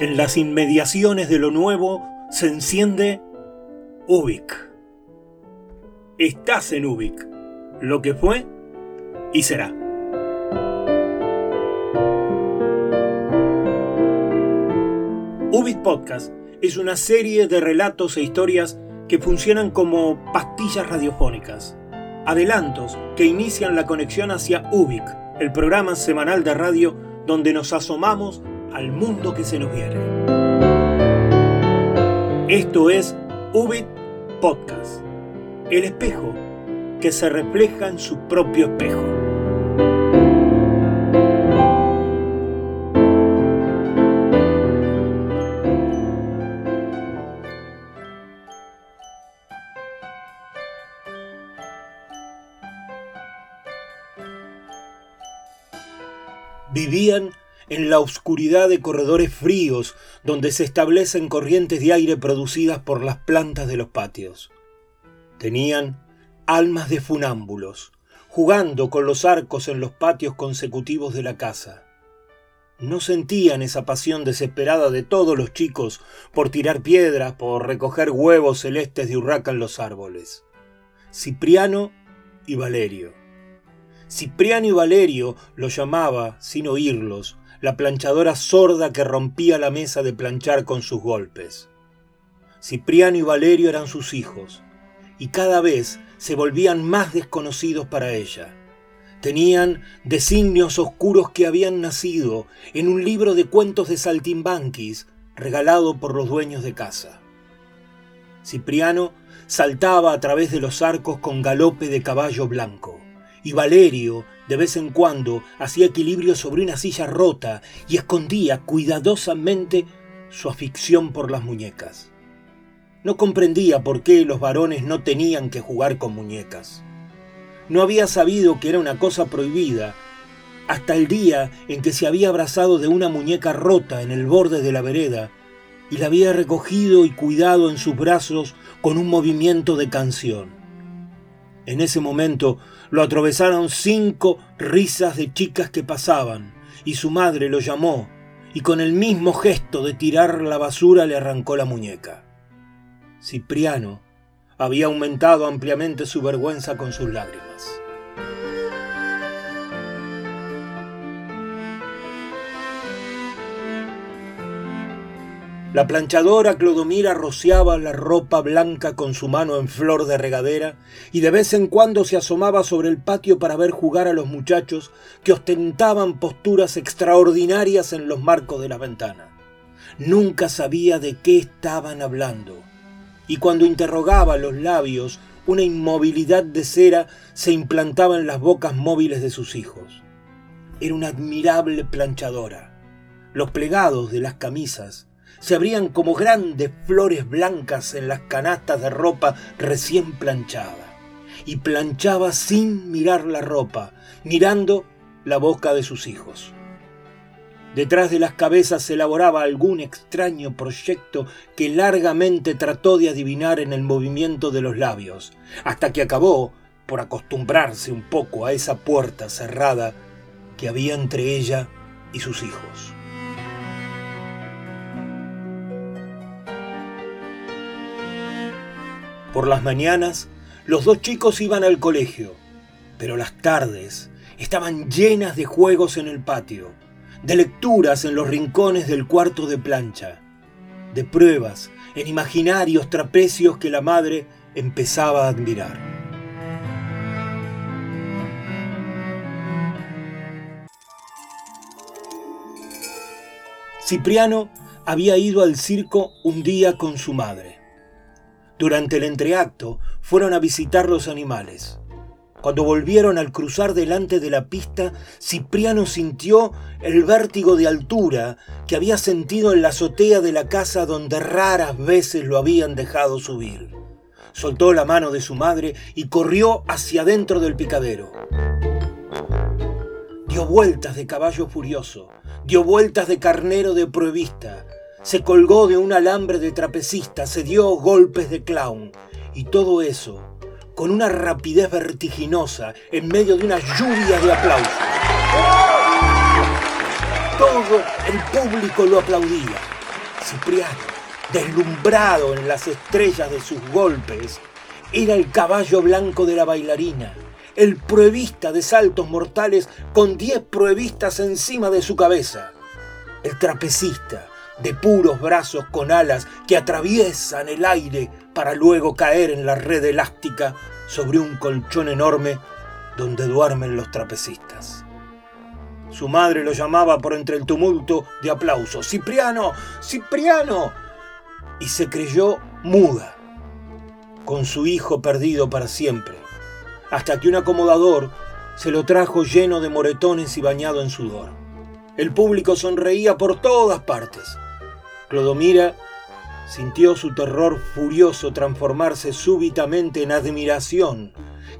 En las inmediaciones de lo nuevo se enciende Ubik. Estás en Ubik, lo que fue y será. Ubik Podcast es una serie de relatos e historias que funcionan como pastillas radiofónicas, adelantos que inician la conexión hacia Ubik, el programa semanal de radio donde nos asomamos al mundo que se nos viene. Esto es Ubit Podcast, el espejo que se refleja en su propio espejo. Vivían en la oscuridad de corredores fríos donde se establecen corrientes de aire producidas por las plantas de los patios. Tenían almas de funámbulos, jugando con los arcos en los patios consecutivos de la casa. No sentían esa pasión desesperada de todos los chicos por tirar piedras, por recoger huevos celestes de urraca en los árboles. Cipriano y Valerio. Cipriano y Valerio lo llamaba, sin oírlos, la planchadora sorda que rompía la mesa de planchar con sus golpes. Cipriano y Valerio eran sus hijos, y cada vez se volvían más desconocidos para ella. Tenían designios oscuros que habían nacido en un libro de cuentos de saltimbanquis regalado por los dueños de casa. Cipriano saltaba a través de los arcos con galope de caballo blanco, y Valerio de vez en cuando hacía equilibrio sobre una silla rota y escondía cuidadosamente su afición por las muñecas. No comprendía por qué los varones no tenían que jugar con muñecas. No había sabido que era una cosa prohibida hasta el día en que se había abrazado de una muñeca rota en el borde de la vereda y la había recogido y cuidado en sus brazos con un movimiento de canción. En ese momento lo atravesaron cinco risas de chicas que pasaban, y su madre lo llamó, y con el mismo gesto de tirar la basura le arrancó la muñeca. Cipriano había aumentado ampliamente su vergüenza con sus lágrimas. La planchadora Clodomira rociaba la ropa blanca con su mano en flor de regadera y de vez en cuando se asomaba sobre el patio para ver jugar a los muchachos que ostentaban posturas extraordinarias en los marcos de la ventana. Nunca sabía de qué estaban hablando y cuando interrogaba los labios una inmovilidad de cera se implantaba en las bocas móviles de sus hijos. Era una admirable planchadora. Los plegados de las camisas se abrían como grandes flores blancas en las canastas de ropa recién planchada. Y planchaba sin mirar la ropa, mirando la boca de sus hijos. Detrás de las cabezas se elaboraba algún extraño proyecto que largamente trató de adivinar en el movimiento de los labios, hasta que acabó por acostumbrarse un poco a esa puerta cerrada que había entre ella y sus hijos. Por las mañanas, los dos chicos iban al colegio, pero las tardes estaban llenas de juegos en el patio, de lecturas en los rincones del cuarto de plancha, de pruebas en imaginarios trapecios que la madre empezaba a admirar. Cipriano había ido al circo un día con su madre. Durante el entreacto fueron a visitar los animales. Cuando volvieron al cruzar delante de la pista, Cipriano sintió el vértigo de altura que había sentido en la azotea de la casa donde raras veces lo habían dejado subir. Soltó la mano de su madre y corrió hacia adentro del picadero. Dio vueltas de caballo furioso, dio vueltas de carnero de pruebista, se colgó de un alambre de trapecista, se dio golpes de clown. Y todo eso con una rapidez vertiginosa en medio de una lluvia de aplausos. Todo el público lo aplaudía. Cipriano, deslumbrado en las estrellas de sus golpes, era el caballo blanco de la bailarina, el pruebista de saltos mortales con diez pruebistas encima de su cabeza, el trapecista de puros brazos con alas que atraviesan el aire para luego caer en la red elástica sobre un colchón enorme donde duermen los trapecistas. Su madre lo llamaba por entre el tumulto de aplausos. ¡Cipriano! ¡Cipriano! Y se creyó muda, con su hijo perdido para siempre, hasta que un acomodador se lo trajo lleno de moretones y bañado en sudor. El público sonreía por todas partes. Clodomira sintió su terror furioso transformarse súbitamente en admiración,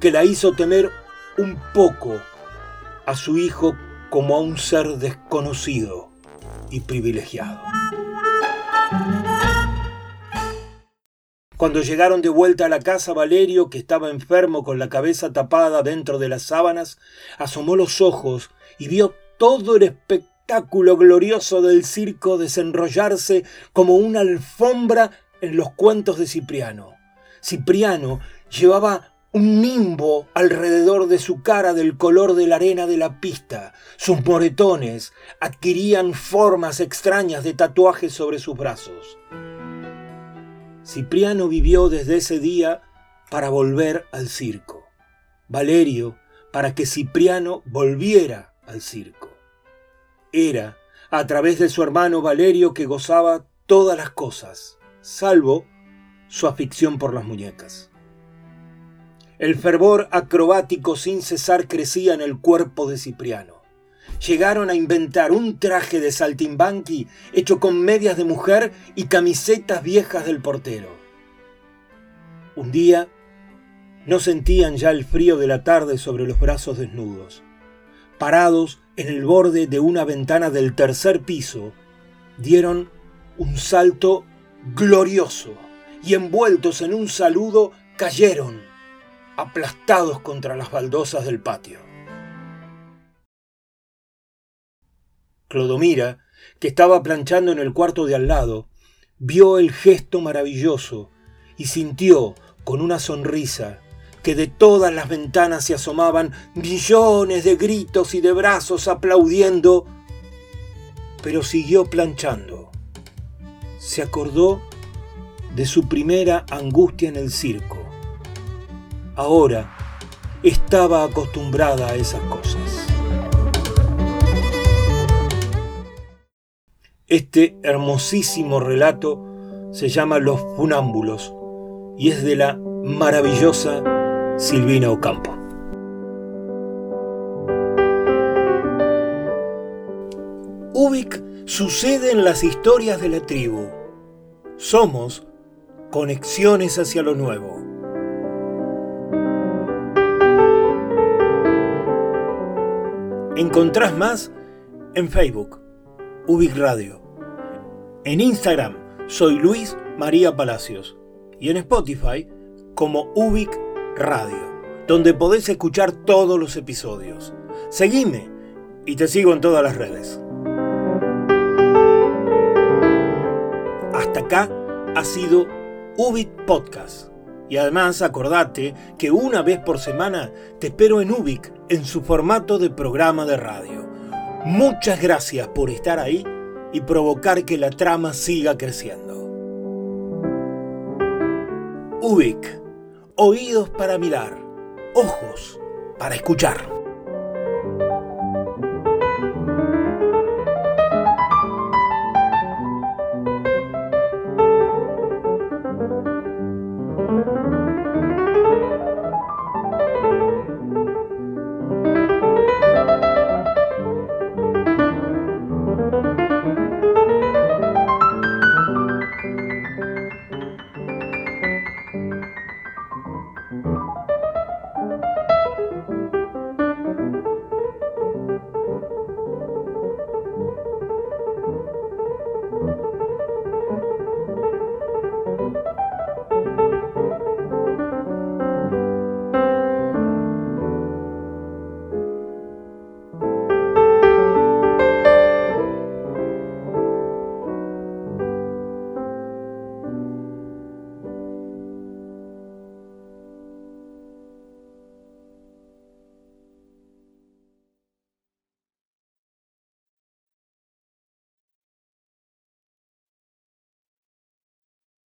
que la hizo temer un poco a su hijo como a un ser desconocido y privilegiado. Cuando llegaron de vuelta a la casa, Valerio, que estaba enfermo con la cabeza tapada dentro de las sábanas, asomó los ojos y vio todo el espectáculo glorioso del circo desenrollarse como una alfombra en los cuentos de Cipriano. Cipriano llevaba un nimbo alrededor de su cara del color de la arena de la pista. Sus moretones adquirían formas extrañas de tatuajes sobre sus brazos. Cipriano vivió desde ese día para volver al circo. Valerio para que Cipriano volviera al circo. Era a través de su hermano Valerio que gozaba todas las cosas, salvo su afición por las muñecas. El fervor acrobático sin cesar crecía en el cuerpo de Cipriano. Llegaron a inventar un traje de saltimbanqui hecho con medias de mujer y camisetas viejas del portero. Un día no sentían ya el frío de la tarde sobre los brazos desnudos. Parados en el borde de una ventana del tercer piso, dieron un salto glorioso y envueltos en un saludo cayeron aplastados contra las baldosas del patio. Clodomira, que estaba planchando en el cuarto de al lado, vio el gesto maravilloso y sintió, con una sonrisa, que de todas las ventanas se asomaban millones de gritos y de brazos aplaudiendo, pero siguió planchando. Se acordó de su primera angustia en el circo ahora estaba acostumbrada a esas cosas. Este hermosísimo relato se llama Los Funámbulos y es de la maravillosa Silvina Ocampo. Ubik sucede en las historias de la tribu. Somos conexiones hacia lo nuevo. Encontrás más en Facebook, Ubic Radio. En Instagram soy Luis María Palacios y en Spotify como Ubic Radio, donde podés escuchar todos los episodios. Seguime y te sigo en todas las redes. Hasta acá ha sido Ubic Podcast. Y además acordate que una vez por semana te espero en Ubic en su formato de programa de radio. Muchas gracias por estar ahí y provocar que la trama siga creciendo. Ubic, oídos para mirar, ojos para escuchar.